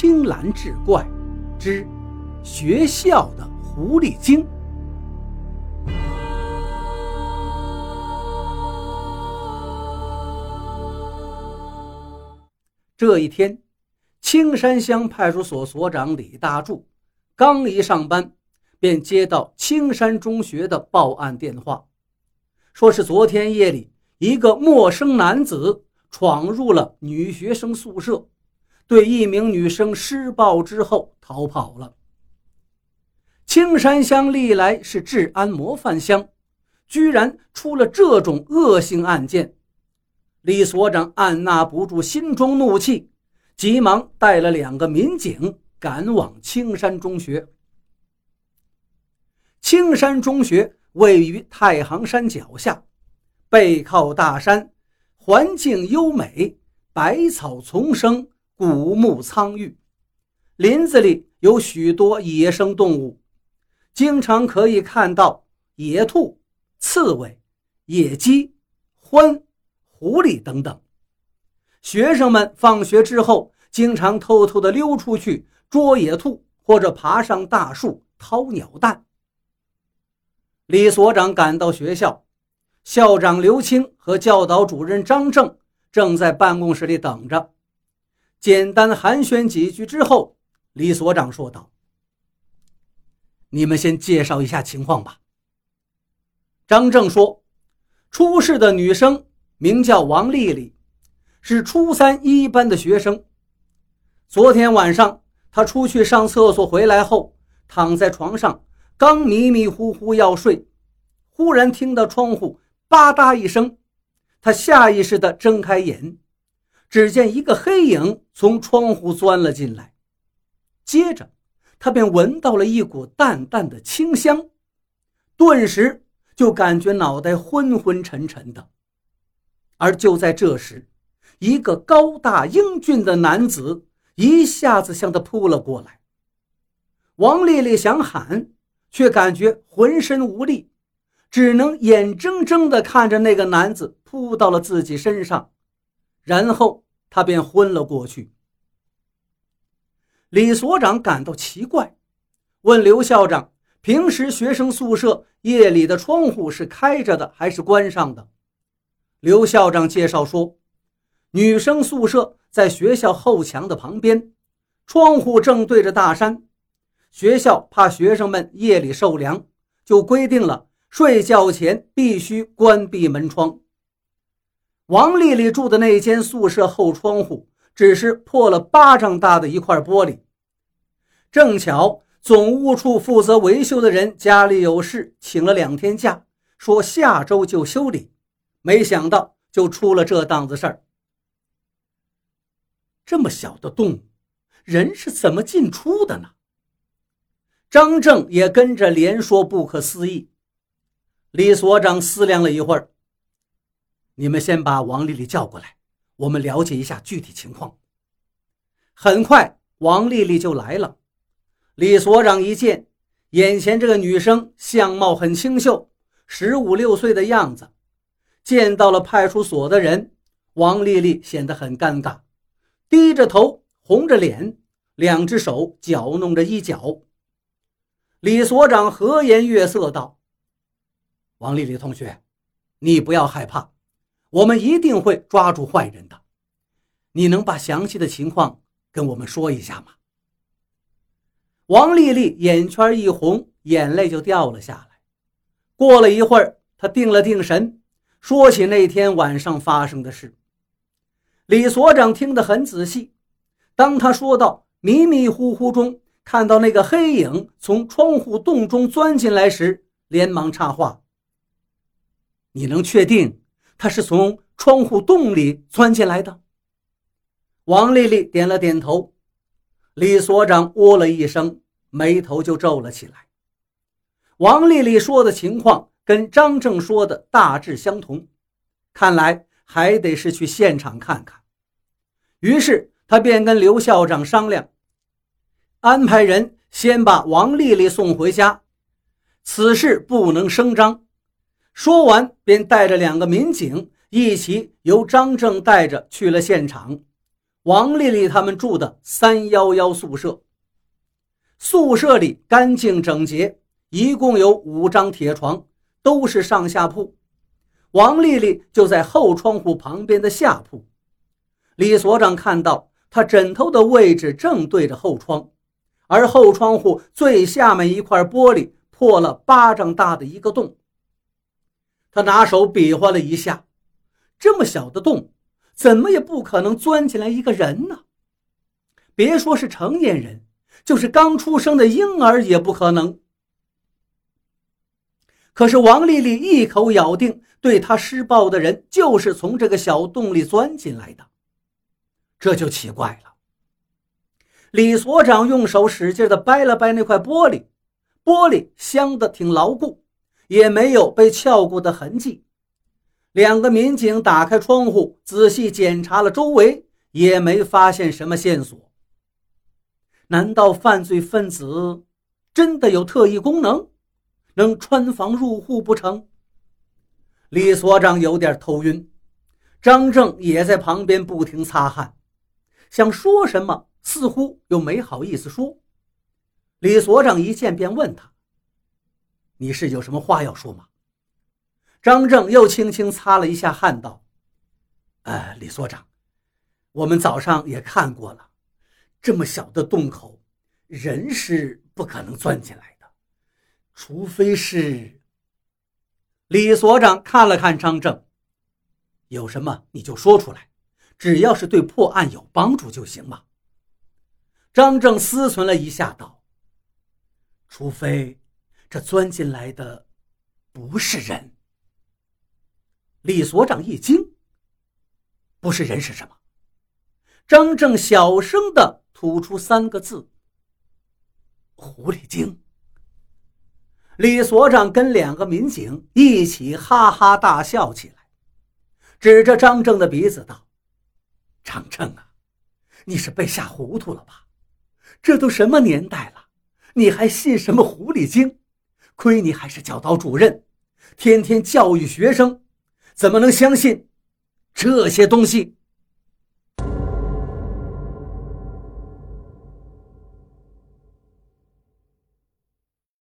青蓝志怪之学校的狐狸精。这一天，青山乡派出所所长李大柱刚一上班，便接到青山中学的报案电话，说是昨天夜里一个陌生男子闯入了女学生宿舍，对一名女生施暴之后逃跑了。青山乡历来是治安模范乡，居然出了这种恶性案件。李所长按捺不住心中怒气，急忙带了两个民警赶往青山中学。青山中学位于太行山脚下，背靠大山，环境优美，百草丛生，古木苍郁。林子里有许多野生动物，经常可以看到野兔、刺猬、野鸡、獾。狐狸等等，学生们放学之后经常偷偷的溜出去捉野兔，或者爬上大树掏鸟蛋。李所长赶到学校，校长刘青和教导主任张正正在办公室里等着。简单寒暄几句之后，李所长说道：“你们先介绍一下情况吧。”张正说：“出事的女生。”名叫王丽丽，是初三一班的学生。昨天晚上，她出去上厕所回来后，躺在床上，刚迷迷糊糊要睡，忽然听到窗户吧嗒一声，她下意识地睁开眼，只见一个黑影从窗户钻了进来，接着，他便闻到了一股淡淡的清香，顿时就感觉脑袋昏昏沉沉的。而就在这时，一个高大英俊的男子一下子向他扑了过来。王丽丽想喊，却感觉浑身无力，只能眼睁睁地看着那个男子扑到了自己身上，然后他便昏了过去。李所长感到奇怪，问刘校长：“平时学生宿舍夜里的窗户是开着的还是关上的？”刘校长介绍说，女生宿舍在学校后墙的旁边，窗户正对着大山。学校怕学生们夜里受凉，就规定了睡觉前必须关闭门窗。王丽丽住的那间宿舍后窗户只是破了巴掌大的一块玻璃，正巧总务处负责维修的人家里有事，请了两天假，说下周就修理。没想到就出了这档子事儿。这么小的洞，人是怎么进出的呢？张正也跟着连说不可思议。李所长思量了一会儿：“你们先把王丽丽叫过来，我们了解一下具体情况。”很快，王丽丽就来了。李所长一见，眼前这个女生相貌很清秀，十五六岁的样子。见到了派出所的人，王丽丽显得很尴尬，低着头，红着脸，两只手搅弄着衣角。李所长和颜悦色道：“王丽丽同学，你不要害怕，我们一定会抓住坏人的。你能把详细的情况跟我们说一下吗？”王丽丽眼圈一红，眼泪就掉了下来。过了一会儿，她定了定神。说起那天晚上发生的事，李所长听得很仔细。当他说到迷迷糊糊中看到那个黑影从窗户洞中钻进来时，连忙插话：“你能确定他是从窗户洞里钻进来的？”王丽丽点了点头。李所长哦了一声，眉头就皱了起来。王丽丽说的情况。跟张正说的大致相同，看来还得是去现场看看。于是他便跟刘校长商量，安排人先把王丽丽送回家，此事不能声张。说完，便带着两个民警一起由张正带着去了现场。王丽丽他们住的三幺幺宿舍。宿舍里干净整洁，一共有五张铁床，都是上下铺。王丽丽就在后窗户旁边的下铺。李所长看到她枕头的位置正对着后窗，而后窗户最下面一块玻璃破了巴掌大的一个洞。他拿手比划了一下，这么小的洞，怎么也不可能钻进来一个人呢？别说是成年人。就是刚出生的婴儿也不可能。可是王丽丽一口咬定，对她施暴的人就是从这个小洞里钻进来的，这就奇怪了。李所长用手使劲的掰了掰那块玻璃，玻璃镶的挺牢固，也没有被撬过的痕迹。两个民警打开窗户，仔细检查了周围，也没发现什么线索。难道犯罪分子真的有特异功能，能穿房入户不成？李所长有点头晕，张正也在旁边不停擦汗，想说什么，似乎又没好意思说。李所长一见便问他：“你是有什么话要说吗？”张正又轻轻擦了一下汗，道：“呃，李所长，我们早上也看过了。”这么小的洞口，人是不可能钻进来的，除非是。李所长看了看张正，有什么你就说出来，只要是对破案有帮助就行嘛。张正思忖了一下，道：“除非这钻进来的不是人。”李所长一惊：“不是人是什么？”张正小声的。吐出三个字：“狐狸精。”李所长跟两个民警一起哈哈大笑起来，指着张正的鼻子道：“张正啊，你是被吓糊涂了吧？这都什么年代了，你还信什么狐狸精？亏你还是教导主任，天天教育学生，怎么能相信这些东西？”